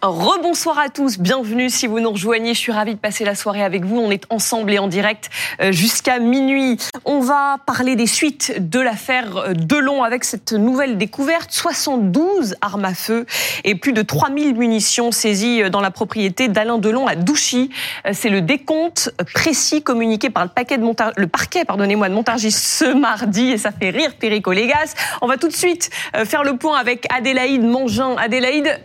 Rebonsoir à tous, bienvenue si vous nous rejoignez. Je suis ravie de passer la soirée avec vous. On est ensemble et en direct euh, jusqu'à minuit. On va parler des suites de l'affaire euh, Delon avec cette nouvelle découverte. 72 armes à feu et plus de 3000 munitions saisies euh, dans la propriété d'Alain Delon à Douchy. C'est le décompte précis communiqué par le, paquet de le parquet pardonnez-moi, de Montargis ce mardi et ça fait rire Perico Légas. On va tout de suite faire le point avec Adélaïde Mangin. Adélaïde,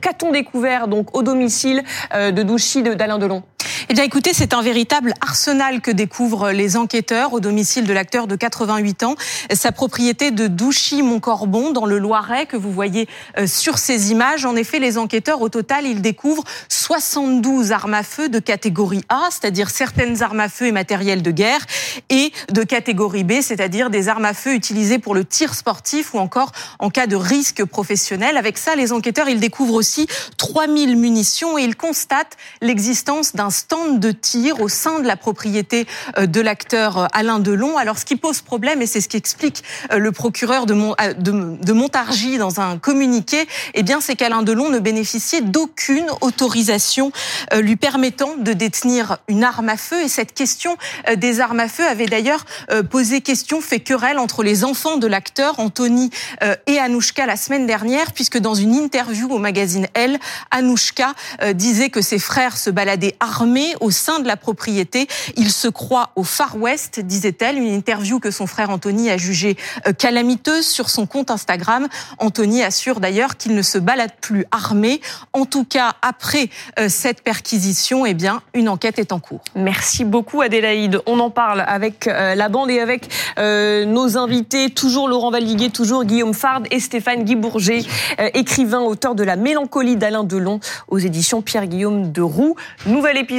qu'a-t-on découvert donc au domicile euh, de Douchy d'Alain Delon? Eh bien, écoutez, c'est un véritable arsenal que découvrent les enquêteurs au domicile de l'acteur de 88 ans, sa propriété de Douchy-Montcorbon dans le Loiret que vous voyez euh, sur ces images. En effet, les enquêteurs, au total, ils découvrent 72 armes à feu de catégorie A, c'est-à-dire certaines armes à feu et matériel de guerre, et de catégorie B, c'est-à-dire des armes à feu utilisées pour le tir sportif ou encore en cas de risque professionnel. Avec ça, les enquêteurs, ils découvrent aussi 3000 munitions et ils constatent l'existence d'un stand de tir au sein de la propriété euh, de l'acteur euh, Alain Delon. Alors, ce qui pose problème, et c'est ce qu'explique euh, le procureur de, de, Montargis dans un communiqué, eh bien, c'est qu'Alain Delon ne bénéficiait d'aucune autorisation lui permettant de détenir une arme à feu. Et cette question des armes à feu avait d'ailleurs posé question, fait querelle entre les enfants de l'acteur, Anthony et Anouchka, la semaine dernière, puisque dans une interview au magazine Elle, Anouchka disait que ses frères se baladaient armés au sein de la propriété. Il se croit au Far West, disait-elle. Une interview que son frère Anthony a jugée euh, calamiteuse sur son compte Instagram. Anthony assure d'ailleurs qu'il ne se balade plus armé. En tout cas, après euh, cette perquisition, eh bien, une enquête est en cours. Merci beaucoup Adélaïde. On en parle avec euh, la bande et avec nos invités, toujours Laurent Valiguier, toujours Guillaume Fard et Stéphane Guy Bourget, écrivain, auteur de La mélancolie d'Alain Delon aux éditions Pierre-Guillaume de Roux. Nouvel épisode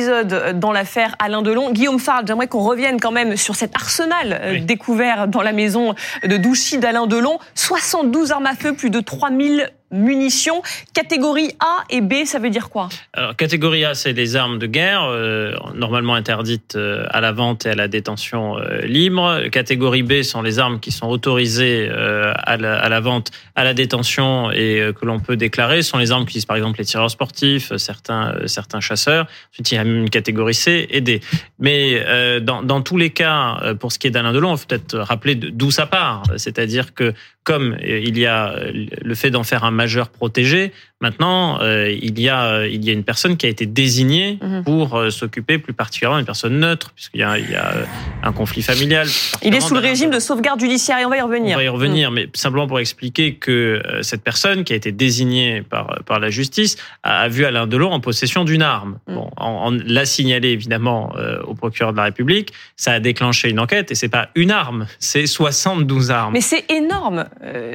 dans l'affaire Alain Delon. Guillaume Farge, j'aimerais qu'on revienne quand même sur cet arsenal euh, découvert dans la maison de Douchy d'Alain Delon. 72 armes à feu, plus de 3000 munitions. Catégorie A et B, ça veut dire quoi? Alors, catégorie A, c'est des armes de guerre, euh, normalement interdites euh, à la vente et à la détention euh, libre. Catégorie B sont les armes qui sont autorisées à la, vente, à la détention et que l'on peut déclarer. Ce sont les armes qui par exemple les tireurs sportifs, certains, certains chasseurs. Ensuite, il y a même une catégorie C et D. Mais dans, dans tous les cas, pour ce qui est d'Alain Delon, il faut peut-être rappeler d'où ça part. C'est-à-dire que comme il y a le fait d'en faire un majeur protégé, Maintenant, euh, il y a euh, il y a une personne qui a été désignée mhm. pour euh, s'occuper plus particulièrement une personne neutre puisqu'il y a, il y a un conflit familial. Il est sous le régime de sauvegarde judiciaire et on va y revenir. On va y revenir, mhm. mais simplement pour expliquer que cette personne qui a été désignée par par la justice a, vu Alain Delon en possession d'une arme. Mhm. Bon, on, l'a signalé évidemment au procureur de la République, ça a déclenché une enquête et c'est pas une arme, c'est 72 armes. Mais c'est énorme,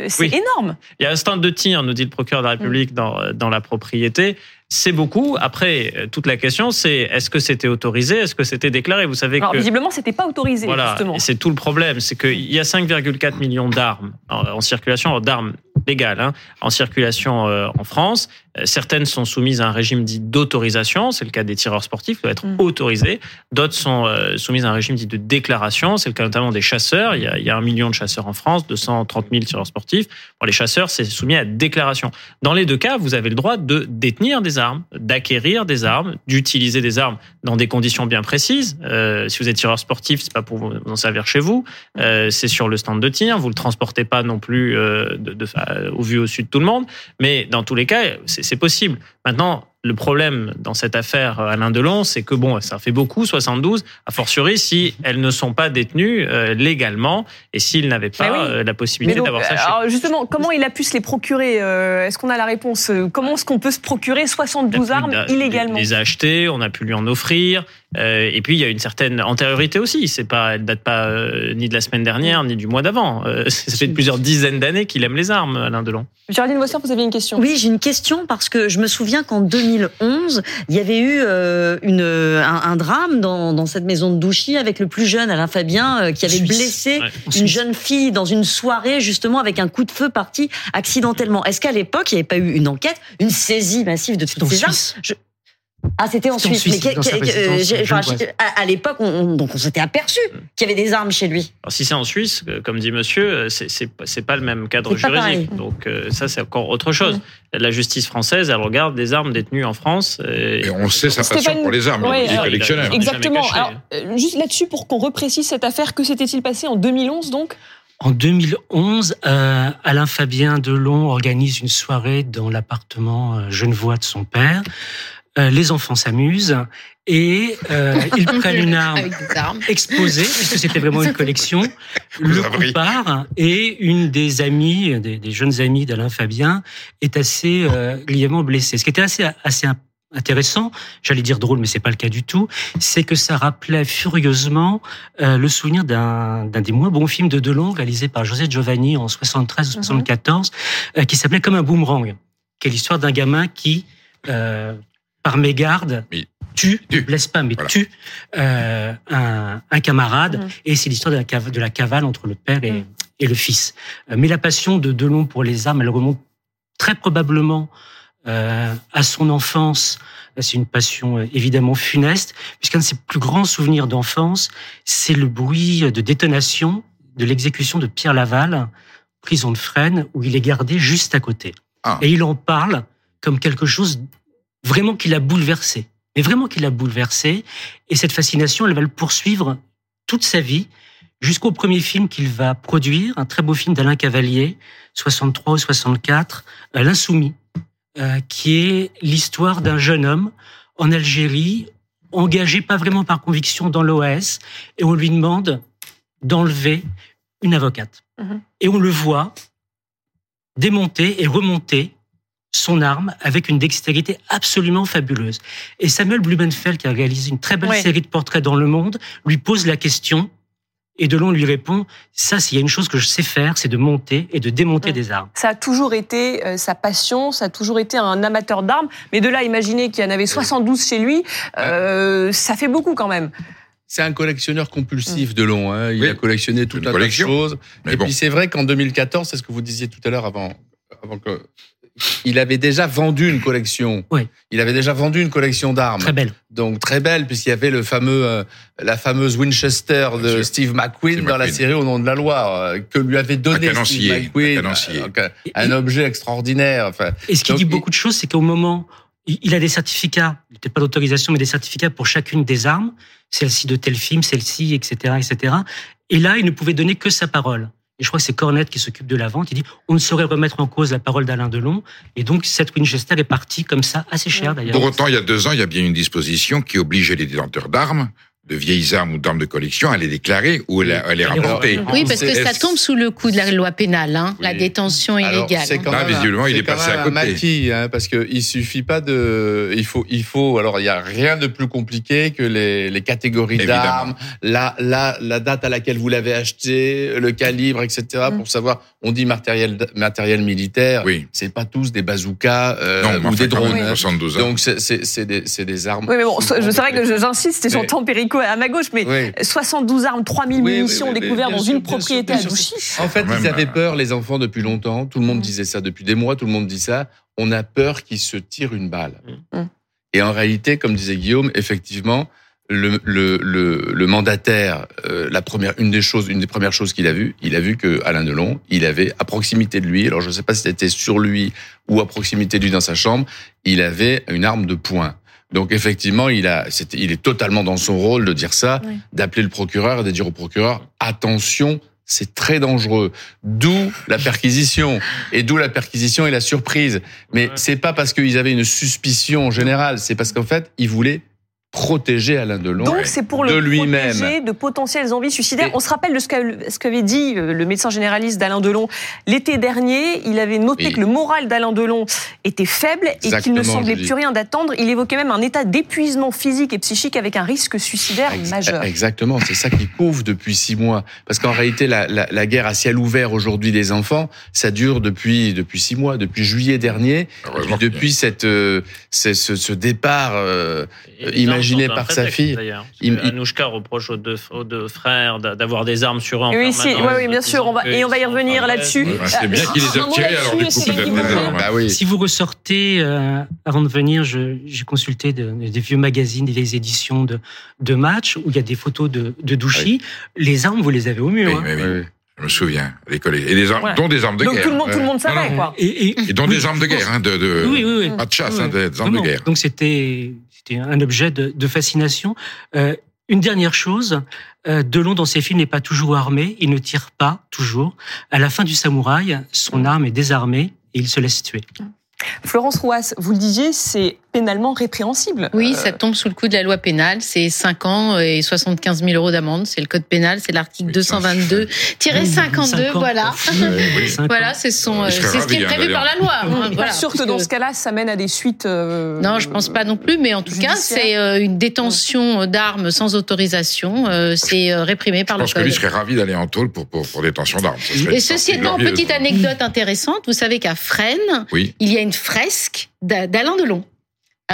c'est énorme. Il y a un stand de tir, nous dit le procureur de la République dans dans la propriété. C'est beaucoup. Après, toute la question, c'est est-ce que c'était autorisé, est-ce que c'était déclaré? Vous savez Alors, que visiblement, c'était pas autorisé. Voilà, c'est tout le problème, c'est qu'il y a 5,4 millions d'armes en, circulation, d'armes légales, hein, en circulation euh, en France. Euh, certaines sont soumises à un régime dit d'autorisation, c'est le cas des tireurs sportifs, qui doivent être mm. autorisés. D'autres sont euh, soumises à un régime dit de déclaration, c'est le cas notamment des chasseurs. Il y, a, il y, a, un million de chasseurs en France, 230 000 tireurs sportifs. Pour les chasseurs, c'est soumis à déclaration. Dans les deux cas, vous avez le droit de détenir des armes, d'acquérir des armes, d'utiliser des armes dans des conditions bien précises. Euh, si vous êtes tireur sportif, c'est pas pour vous en servir chez vous, euh, c'est sur le stand de tir. Vous le transportez pas non plus de, de, au vu au sud de tout le monde, mais dans tous les cas, c'est c'est possible. Maintenant, le problème dans cette affaire euh, Alain Delon, c'est que bon, ça fait beaucoup, 72, a fortiori si elles ne sont pas détenues euh, légalement et s'ils n'avaient pas euh, la possibilité d'avoir ça. Alors justement, comment il a pu se les procurer Est-ce qu'on a la réponse Comment est-ce qu'on peut se procurer 72 armes illégalement Les a achetées, on a pu lui en offrir. et puis il y a une certaine antériorité aussi. C'est pas, elle date pas ni de la semaine dernière ni du mois d'avant. ça fait plusieurs dizaines d'années qu'il aime les armes, Alain Delon. Géraldine Voissier, vous avez une question? Oui, j'ai une question parce que je me souviens qu'en 2000 2011, il y avait eu euh, une, un, drame dans, dans, cette maison de Douchy avec le plus jeune Alain Fabien euh, qui avait blessé une jeune fille dans une soirée justement avec un coup de feu parti accidentellement. Est-ce qu'à l'époque il n'y avait pas eu une enquête, une saisie massive de toutes ces armes? Ah, c'était en Suisse. Mais euh, enfin, à, à l'époque, on, on- donc on s'était aperçu qu'il y avait des armes chez lui. Alors, si c'est en Suisse, euh, comme dit monsieur, euh, c'est pas- le même cadre juridique. Donc euh, ça, c'est encore autre chose. La justice française, elle regarde des armes détenues en France. Et on sait sa passion Stéphane- pour les armes, Ouais, il est alors, collectionneur. Exactement. Alors, juste là-dessus, pour qu'on reprécise cette affaire, que s'était-il passé en 2011 donc? En 2011, euh, Alain Fabien Delon organise une soirée dans l'appartement euh, genevois de son père. Euh, les enfants s'amusent et euh, ils prennent une arme exposée, puisque c'était vraiment une collection. Le coup part et une des amies, des, des jeunes amies d'Alain Fabien, est assez euh, grièvement blessée. Ce qui était assez, assez intéressant, j'allais dire drôle, mais c'est pas le cas du tout, c'est que ça rappelait furieusement euh, le souvenir d'un des moins bons films de Delon réalisé par José Giovanni en 73 ou 74, euh, qui s'appelait Comme un boomerang, qui est l'histoire d'un gamin qui, euh, par mégarde, Oui. tue, Tue. ne blesse pas, mais Voilà. tue euh, un, un camarade. Mhm. Et c'est l'histoire de la, cava- de la cavale entre le père et, Mhm. et le fils. Mais la passion de Delon pour les armes, elle remonte très probablement euh, à son enfance. C'est une passion euh, évidemment funeste, puisqu'un de ses plus grands souvenirs d'enfance, c'est le bruit de détonation de l'exécution de Pierre Laval, prison de Fresnes, où il est gardé juste à côté. Ah. Et il en parle comme quelque chose vraiment qui l'a bouleversé. Mais vraiment qui l'a bouleversé. Et cette fascination, elle va le poursuivre toute sa vie, jusqu'au premier film qu'il va produire, un très beau film d'Alain Cavalier, 63 ou 64, euh, L'Insoumis, euh, qui est l'histoire d'un jeune homme en Algérie, engagé pas vraiment par conviction dans l'OS, et on lui demande d'enlever une avocate. Mhm. Et on le voit démonter et remonter son arme avec une dextérité absolument fabuleuse. Et Samuel Blumenfeld, qui a réalisé une très belle Ouais. série de portraits dans le monde, lui pose la question et Delon lui répond ça, s'il y a une chose que je sais faire, c'est de monter et de démonter des armes. Ça a toujours été euh, sa passion, ça a toujours été un amateur d'armes. Mais de là, à imaginer qu'il y en avait 72 chez lui, euh, ça fait beaucoup quand même. C'est un collectionneur compulsif de long. Hein. Il Oui. a collectionné toute la collection. choses. Mais Et bon. puis c'est vrai qu'en 2014, c'est ce que vous disiez tout à l'heure avant, avant que. Il avait déjà vendu une collection. Oui. Il avait déjà vendu une collection d'armes. Très belle. Donc très belle, puisqu'il y avait le fameux, euh, la fameuse Winchester Bien de sûr. Steve McQueen Steve dans la série Au nom de la Loire, euh, que lui avait donné Un Steve McQueen. un euh, donc, un- un objet extraordinaire. Enfin, Et ce qui Donc, dit beaucoup de choses, c'est qu'au moment, il il a des certificats, peut-être pas d'autorisation, mais des certificats pour chacune des armes, celle-ci de tel film, celle-ci, etc., etc. Et là, il ne pouvait donner que sa parole. Et je crois que c'est Cornette qui s'occupe de la vente. Il dit on ne saurait remettre en cause la parole d'Alain Delon. Et donc cette Winchester est partie comme ça, assez chère d'ailleurs. Pour autant, il y a deux ans, il y a bien une disposition qui obligeait les détenteurs d'armes, de vieilles armes ou d'armes de collection, à les déclarer ou à les, à les Alors, rapporter. Oui, parce que ça tombe sous le coup de la loi pénale, hein, la détention Alors, illégale. c'est quand Là, même un- visiblement, il c'est est quand passé même à un côté. maquis, hein, parce que il suffit pas de, il faut, il faut. Alors, il y a rien de plus compliqué que les, les catégories d'armes, la, la, la date à laquelle vous l'avez acheté, le calibre, etc. Mm. Pour savoir, on dit matériel, matériel militaire. Oui. C'est pas tous des bazookas euh, Non, ou enfin, des quand même, drones. 72 ans. Donc, c'est- c'est c'est des, c'est des armes. Oui, mais bon, c'est vrai que j'insiste, et Mais- j'entends Perico à ma gauche, mais Oui. 72 armes, 3000 Oui, munitions oui, oui, découvertes dans sûr, une sûr, propriété à. Douchy. En fait, ils avaient euh, peur, les enfants, depuis longtemps. Tout le monde Mm. disait ça depuis des mois. Tout le monde dit ça. On a peur qu'ils se tirent une balle. Mm. Et en réalité, comme disait Guillaume, effectivement, le, le, le, le mandataire, euh, la première, une des choses, une des premières choses qu'il a vues, il a vu que Alain Delon, il avait à proximité de lui, alors je ne sais pas si c'était sur lui ou à proximité de lui dans sa chambre, il avait une arme de poing. Donc effectivement, il a, c'était, il est totalement dans son rôle de dire ça, Oui. d'appeler le procureur et de dire au procureur attention, c'est très dangereux. D'où la perquisition et d'où la perquisition et la surprise. Mais Ouais. c'est pas parce qu'ils avaient une suspicion générale, c'est parce qu'en fait, ils voulaient protéger Alain Delon. Donc c'est pour de le lui-même. protéger de potentielles envies suicidaires. Et- On se rappelle de ce qu'a- ce qu'avait dit euh, le médecin généraliste d'Alain Delon l'été dernier. Il avait noté Oui. que le moral d'Alain Delon était faible et qu'il ne semblait plus rien d'attendre. Il évoquait même un état d'épuisement physique et psychique avec un risque suicidaire Ex- majeur. Exactement, c'est ça qui couvre depuis six mois. Parce qu'en réalité, la, la, la guerre à ciel ouvert aujourd'hui des enfants, ça dure depuis depuis six mois, depuis juillet dernier, depuis cette euh, ce, départ. euh, imaginé par sa fille. Il- Anouchka reproche aux deux, aux deux frères d'a- d'avoir des armes sur eux en Oui, si, oui, oui, bien sûr, on va- disant et on va y revenir en là-dessus. Bah, c'est bien Euh, qu'il les a alors du coup, bah oui. Si vous sortais, euh, avant de venir, j'ai consulté de, des vieux magazines, des vieilles éditions de, de matchs où il y a des photos de, de Douchy. Les armes, vous les avez au mur. Oui, hein. oui, oui. Je me souviens, l'école et des armes, Ouais. dont des armes de Donc guerre. tout le monde, tout le monde savait, non, quoi. Et, et, Et dont des armes de guerre, hein, de, de Oui, oui, oui. pas de chasse, hein, des, armes de guerre. Donc c'était c'était un objet de, de fascination. Euh, une dernière chose, euh, Delon dans ses films n'est pas toujours armé, il ne tire pas toujours. À la fin du Samouraï, son arme est désarmée et il se laisse tuer. Florence Rouas, vous le disiez, c'est pénalement répréhensible. Oui, Euh, ça tombe sous le coup de la loi pénale. C'est 5 ans et 75 000 euros d'amende. C'est le code pénal. C'est l'article Oui, ça, 222-52. Cinq ans. Voilà. oui. Voilà, c'est son, Je euh, c'est ce qui est hein, prévu par la loi. hein, voilà, sûr que dans ce cas-là, ça mène à des suites. euh, Non, je pense pas non plus, mais en tout cas, c'est une détention d'armes sans autorisation. C'est réprimé par Je le pense que lui code. serait ravi d'aller en tôle pour, pour, pour détention d'armes. Et ceci étant, petite anecdote intéressante, vous savez qu'à Fresnes, Oui. il y a une fresque d'A- d'Alain Delon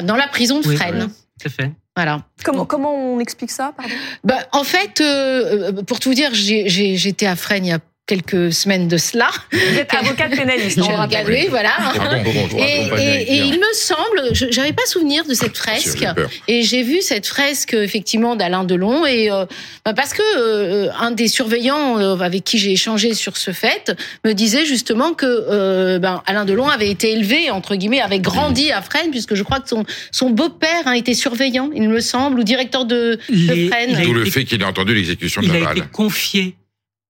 dans la prison de Oui, Fresnes. À fait. Voilà. Comment, comment on explique ça pardon? Bah, en fait, euh, euh, pour tout dire, j'ai- j'ai- j'étais à Fresnes il y a quelques semaines de cela. Vous êtes avocate pénaliste, on rappelle. regardé, voilà. Ah Et, et- et il me semble, je j'avais pas souvenir de cette Sûr, fresque, et j'ai vu cette fresque effectivement d'Alain Delon, et euh, bah, parce que euh, un des surveillants euh, avec qui j'ai échangé sur ce fait me disait justement que euh, ben, Alain Delon avait été élevé entre guillemets, avait grandi à Fresnes, puisque je crois que son son beau-père hein, était surveillant, il me semble, ou directeur de, de Fresnes. a D'où le fait qu'il ait entendu l'exécution de Il a été confié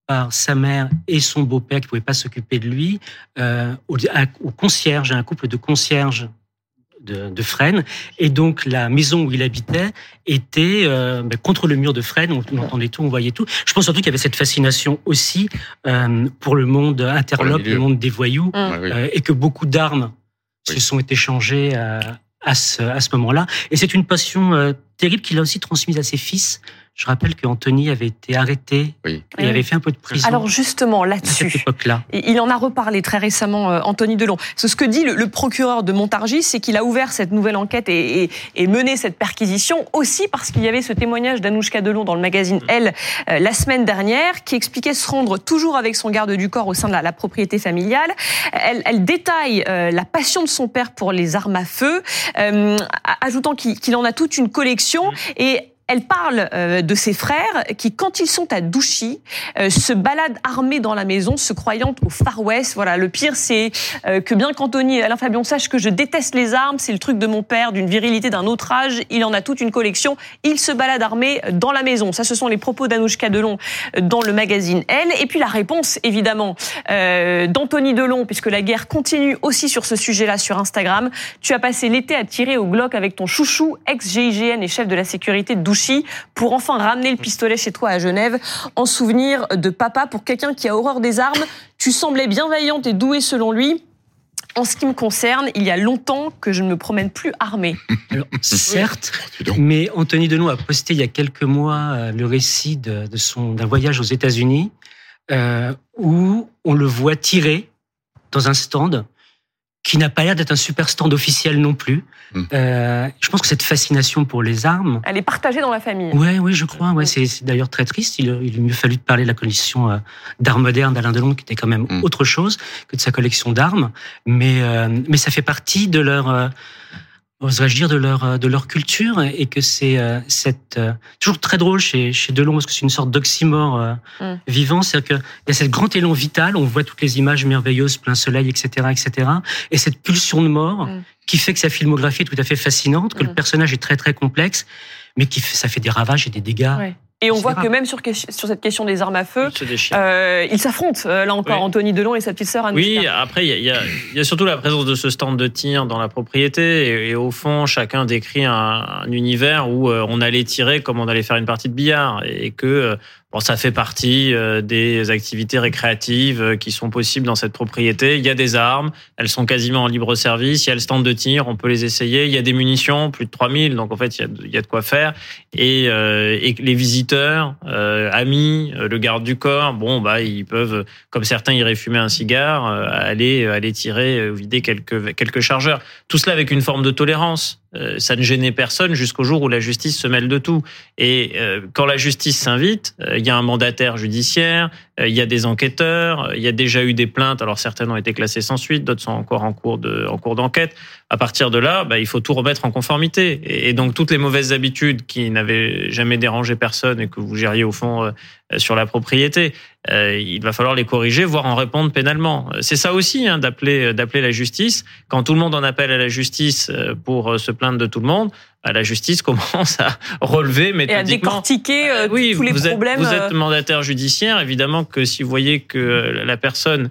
par sa mère et son beau-père qui ne pouvaient pas s'occuper de lui euh, au, à- au concierge, à un couple de concierges de, de Fresnes. Et donc la maison où il habitait était euh, ben, contre le mur de Fresnes. On, on entendait tout, on voyait tout. Je pense surtout qu'il y avait cette fascination aussi euh, pour le monde interlope, le monde des voyous, euh, et que beaucoup d'armes Oui. se sont échangées à, à ce, à ce moment-là. Et c'est une passion euh, terrible qu'il a aussi transmise à ses fils. Je rappelle qu'Anthony avait été arrêté Oui. et avait fait un peu de prison Alors justement, à cette là-dessus, époque-là. Et il en a reparlé très récemment, euh, Anthony Delon. C'est ce que dit le, procureur de Montargis, c'est qu'il a ouvert cette nouvelle enquête et, et- et mené cette perquisition aussi parce qu'il y avait ce témoignage d'Anouchka Delon dans le magazine Elle euh, la semaine dernière qui expliquait se rendre toujours avec son garde du corps au sein de la, la propriété familiale. Elle, elle détaille euh, la passion de son père pour les armes à feu, euh, ajoutant qu'il qu'il en a toute une collection et elle parle euh, de ses frères qui, quand ils sont à Douchy, euh, se baladent armés dans la maison, se croyant au Far West. Voilà, le pire, c'est euh, que bien qu'Anthony et Alain Fabion sachent que je déteste les armes, c'est le truc de mon père, d'une virilité d'un autre âge. Il en a toute une collection. Il se balade armé dans la maison. Ça, ce sont les propos d'Anouchka Delon euh, dans le magazine Elle. Et puis la réponse, évidemment, euh, d'Anthony Delon, puisque la guerre continue aussi sur ce sujet-là sur Instagram. Tu as passé l'été à tirer au Glock avec ton chouchou, ex-GIGN et chef de la sécurité de Douchy, pour enfin ramener le pistolet chez toi à Genève, en souvenir de papa. Pour quelqu'un qui a horreur des armes, tu semblais bienveillante et douée selon lui. En ce qui me concerne, il y a longtemps que je ne me promène plus armée. Alors, certes, mais Anthony Delon a posté il y a quelques mois euh, le récit de, de son d'un voyage aux États-Unis euh, où on le voit tirer dans un stand qui n'a pas l'air d'être un super stand officiel non plus. Hmm. Euh, je pense que cette fascination pour les armes, Elle est partagée dans la famille. Ouais, oui, je crois. Ouais, c'est c'est d'ailleurs très triste. Il, il eût mieux fallu de parler de la collection euh, d'art moderne d'Alain Delon, qui était quand même Mm. autre chose que de sa collection d'armes. Mais, euh, mais ça fait partie de leur, euh, oserais-je dire, de leur, euh, de leur culture, et que c'est euh, cette euh, toujours très drôle chez, chez Delon parce que c'est une sorte d'oxymore Mm. vivant. C'est-à-dire qu'il y a cette grand élan vital. On voit toutes les images merveilleuses, plein soleil, etc., etc. Et cette pulsion de mort Mm. qui fait que sa filmographie est tout à fait fascinante, que Mm. le personnage est très très complexe, mais qui fait- ça fait des ravages et des dégâts. Ouais. Et on voit grave. que même sur, que- sur cette question des armes à feu, Il se déchire. euh, ils s'affrontent. euh, là encore, Oui. Anthony Delon et sa petite sœur Anouchka. Oui, après, il y a, y, y surtout la présence de ce stand de tir dans la propriété. Et, et au fond, chacun décrit un, un univers où euh, on allait tirer comme on allait faire une partie de billard. Et que euh, bon, ça fait partie euh, des activités récréatives euh, qui sont possibles dans cette propriété. Il y a des armes, elles sont quasiment en libre service. Il y a le stand de tir, on peut les essayer. Il y a des munitions, plus de 3000. Donc en fait, il y a, de- il y a de quoi faire. Et, euh, et les visiteurs, euh, amis, euh, le garde du corps, bon, bah, ils peuvent comme certains iraient fumer un cigare, aller aller tirer, euh, vider quelques quelques chargeurs. Tout cela avec une forme de tolérance. Euh, ça ne gênait personne jusqu'au jour où la justice se mêle de tout. Et euh, quand la justice s'invite, euh, il y a un mandataire judiciaire, il y a des enquêteurs, il y a déjà eu des plaintes. Alors certaines ont été classées sans suite, d'autres sont encore en cours de en cours d'enquête. À partir de là, bah, il faut tout remettre en conformité. Et, donc toutes les mauvaises habitudes qui n'avaient jamais dérangé personne et que vous gériez au fond sur la propriété, il va falloir les corriger, voire en répondre pénalement. C'est ça aussi hein, d'appeler d'appeler la justice. Quand tout le monde en appelle à la justice pour se plaindre de tout le monde, la justice commence à relever méthodiquement. Et à décortiquer euh, oui, tous les vous problèmes. Êtes, vous êtes mandataire judiciaire, évidemment que si vous voyez que la personne euh,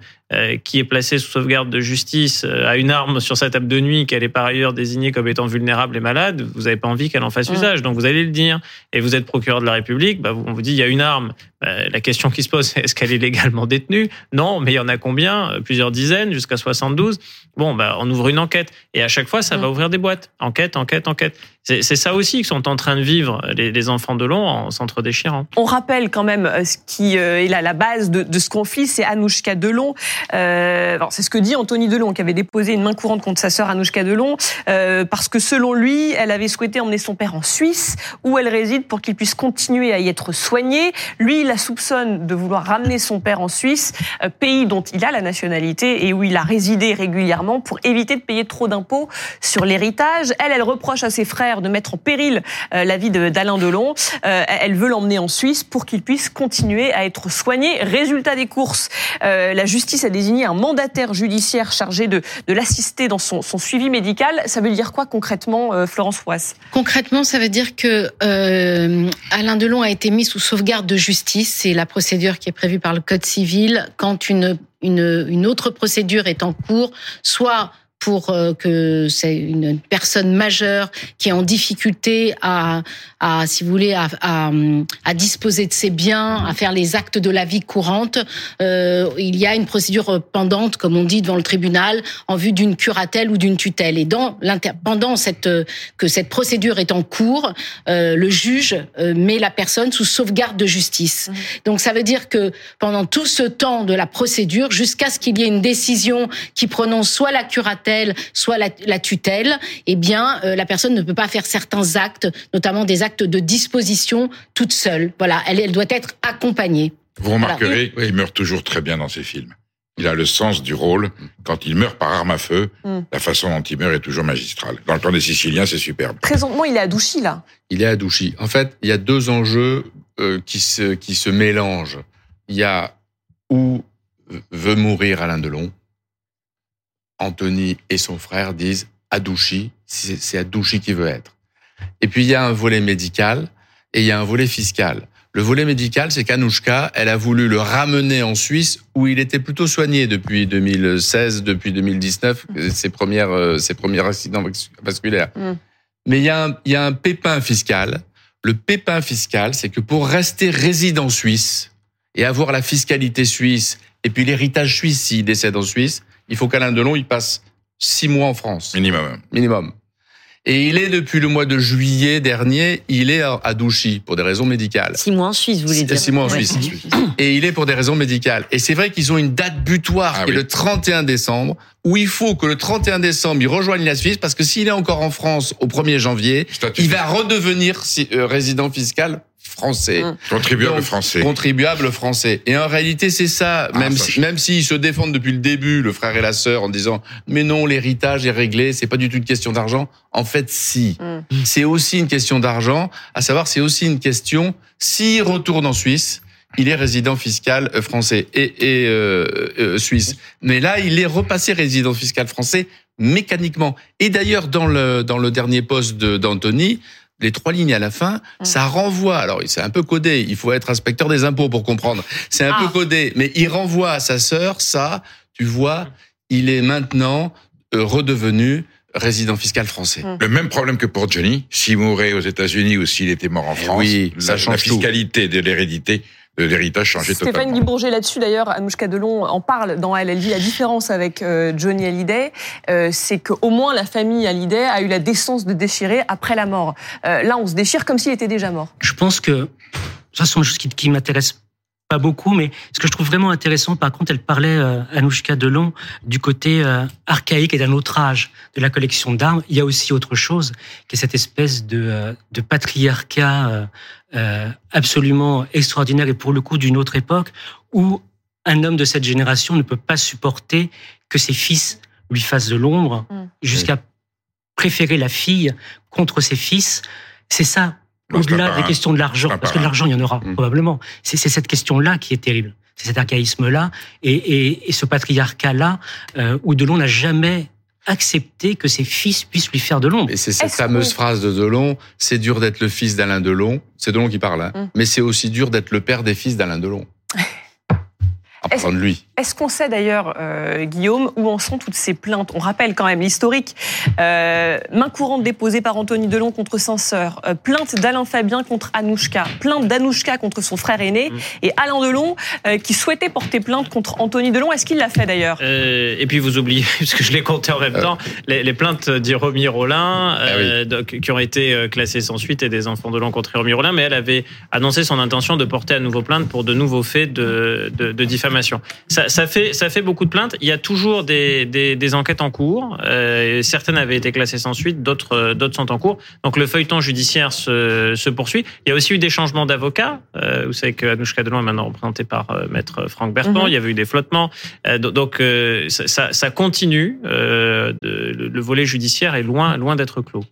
qui est placée sous sauvegarde de justice euh, a une arme sur sa table de nuit, qu'elle est par ailleurs désignée comme étant vulnérable et malade, vous n'avez pas envie qu'elle en fasse usage. Donc vous allez le dire. Et vous êtes procureur de la République, bah, on vous dit il y a une arme. Bah, la question qui se pose, c'est est-ce qu'elle est légalement détenue? Non, mais il y en a combien? Plusieurs dizaines, jusqu'à 72. Bon, bah, on ouvre une enquête. Et à chaque fois, ça va ouvrir des boîtes. Enquête, enquête, enquête. C'est ça aussi que sont en train de vivre les, les enfants de Long en s'entre-déchirant. On rappelle quand même euh, ce qui euh, est la, la base de, de ce conflit, c'est Anouchka Delon. Euh, c'est ce que dit Anthony Delon, qui avait déposé une main courante contre sa sœur Anouchka Delon, euh, parce que selon lui, elle avait souhaité emmener son père en Suisse, où elle réside, pour qu'il puisse continuer à y être soigné. Lui, il la soupçonne de vouloir ramener son père en Suisse, euh, pays dont il a la nationalité et où il a résidé régulièrement, pour éviter de payer trop d'impôts sur l'héritage. Elle, elle reproche à ses frères de mettre en péril euh, la vie d'Alain Delon. Euh, elle veut l'emmener en Suisse pour qu'il puisse continuer à être soigné. Résultat des courses, la justice a désigné un mandataire judiciaire chargé de, l'assister dans son, suivi médical. Ça veut dire quoi concrètement, euh, Florence Foisse Concrètement, ça veut dire que euh, Alain Delon a été mis sous sauvegarde de justice. C'est la procédure qui est prévue par le Code civil quand une, une autre procédure est en cours, soit pour euh, que c'est une personne majeure qui est en difficulté à, à si vous voulez, à, à, à disposer de ses biens, à faire les actes de la vie courante. Euh, il y a une procédure pendante, comme on dit, devant le tribunal, en vue d'une curatelle ou d'une tutelle. Et dans l'inter- pendant cette euh, que cette procédure est en cours, euh, le juge euh, met la personne sous sauvegarde de justice. Donc ça veut dire que pendant tout ce temps de la procédure, jusqu'à ce qu'il y ait une décision qui prononce soit la curatelle, soit la, la tutelle, eh bien euh, la personne ne peut pas faire certains actes, notamment des actes de disposition toute seule. Voilà, elle, elle doit être accompagnée. Vous remarquerez qu'il meurt toujours très bien dans ses films. Il a le sens du rôle. Quand il meurt par arme à feu, Mm. la façon dont il meurt est toujours magistrale. Dans le plan des Siciliens, c'est superbe. Présentement, il est à Douchy, là. Il est à Douchy. En fait, il y a deux enjeux euh, qui, se, qui se mélangent. Il y a où veut mourir Alain Delon. Anthony et son frère disent à Douchy, c'est Douchy qu'il veut être. Et puis il y a un volet médical et il y a un volet fiscal. Le volet médical, c'est qu'Anouchka, elle a voulu le ramener en Suisse où il était plutôt soigné depuis 2016, depuis 2019, euh, ses premières, euh, ses premiers accidents vasculaires. Mm. Mais il y, a un, il y a un pépin fiscal. Le pépin fiscal, c'est que pour rester résident suisse et avoir la fiscalité suisse et puis l'héritage suisse s'il décède en Suisse, il faut qu'Alain Delon il passe six mois en France Minimum. minimum. Et il est depuis le mois de juillet dernier, il est à Douchy pour des raisons médicales. Six mois en Suisse, vous voulez Six- dire six mois en Ouais. Suisse. Et il est pour des raisons médicales. Et c'est vrai qu'ils ont une date butoir Ah qui est le 31 décembre, où il faut que le 31 décembre, il rejoigne la Suisse, parce que s'il est encore en France au 1er janvier, Statut il va redevenir euh, résident fiscal français. Mm. contribuable Donc, français. Contribuable français. Et en réalité, c'est ça. Ah, même ça, si, même s'ils se défendent depuis le début, le frère et la sœur, en disant mais non, l'héritage est réglé, c'est pas du tout une question d'argent. En fait, si. Mm. C'est aussi une question d'argent. À savoir, c'est aussi une question. S'il retourne en Suisse, il est résident fiscal euh, français et, et euh, euh, suisse. Mais là, il est repassé résident fiscal français mécaniquement. Et d'ailleurs, dans le dans le dernier poste de- d'Anthony, les trois lignes à la fin, Mm. ça renvoie. Alors, c'est un peu codé. Il faut être inspecteur des impôts pour comprendre. C'est un Ah. peu codé, mais il renvoie à sa sœur. Ça, tu vois, il est maintenant euh, redevenu résident fiscal français. Mm. Le même problème que pour Johnny, s'il mourait aux États-Unis ou s'il était mort en Eh France, oui, la, ça change la tout. fiscalité de l'hérédité, de l'héritage changeait Stéphane totalement. Guy-Bourget là-dessus d'ailleurs, Anouchka Delon en parle dans elle. Elle dit la différence avec euh, Johnny Hallyday, euh, c'est qu'au moins la famille Hallyday a eu la décence de déchirer après la mort. Euh, là, on se déchire comme s'il était déjà mort. Je pense que ça, c'est une chose qui, qui m'intéresse pas beaucoup, mais ce que je trouve vraiment intéressant, par contre, elle parlait, euh, Anouchka Delon, du côté euh, archaïque et d'un autre âge de la collection d'armes. Il y a aussi autre chose, qui est cette espèce de, euh, de patriarcat euh, absolument extraordinaire et pour le coup d'une autre époque, où un homme de cette génération ne peut pas supporter que ses fils lui fassent de l'ombre, Mm. jusqu'à préférer la fille contre ses fils. C'est ça au-delà des questions de l'argent, parce que de l'argent, il y en aura, Mm. probablement. C'est cette question-là qui est terrible. C'est cet archaïsme-là et, et, et ce patriarcat-là euh, où Delon n'a jamais accepté que ses fils puissent lui faire de l'ombre. Et c'est cette fameuse phrase de Delon, c'est dur d'être le fils d'Alain Delon. C'est Delon qui parle, hein. Mm. mais c'est aussi dur d'être le père des fils d'Alain Delon. À Est-ce- prendre lui. Est-ce qu'on sait d'ailleurs, euh, Guillaume, où en sont toutes ces plaintes? On rappelle quand même l'historique. Euh, main courante déposée par Anthony Delon contre Censeur, euh, plainte d'Alain Fabien contre Anouchka, plainte d'Anouchka contre son frère aîné, Mm. et Alain Delon euh, qui souhaitait porter plainte contre Anthony Delon. Est-ce qu'il l'a fait d'ailleurs? Euh, et puis vous oubliez, parce que je l'ai compté en même temps, les, les plaintes d'Iromi Rollin, Ah qui ont été classées sans suite et des enfants de l'an contre Iromi Rollin, mais elle avait annoncé son intention de porter à nouveau plainte pour de nouveaux faits de, de, de diffamation. Ça, ça, fait, ça fait beaucoup de plaintes. Il y a toujours des, des, des enquêtes en cours. Euh, certaines avaient été classées sans suite, d'autres euh, d'autres sont en cours. Donc le feuilleton judiciaire se, se poursuit. Il y a aussi eu des changements d'avocats. Euh, vous savez que Anouchka Delon est maintenant représentée par euh, maître Franck Bertrand. Mhm. Il y avait eu des flottements. Euh, do- donc euh, ça, ça, ça continue. Euh, le volet judiciaire est loin, loin d'être clos.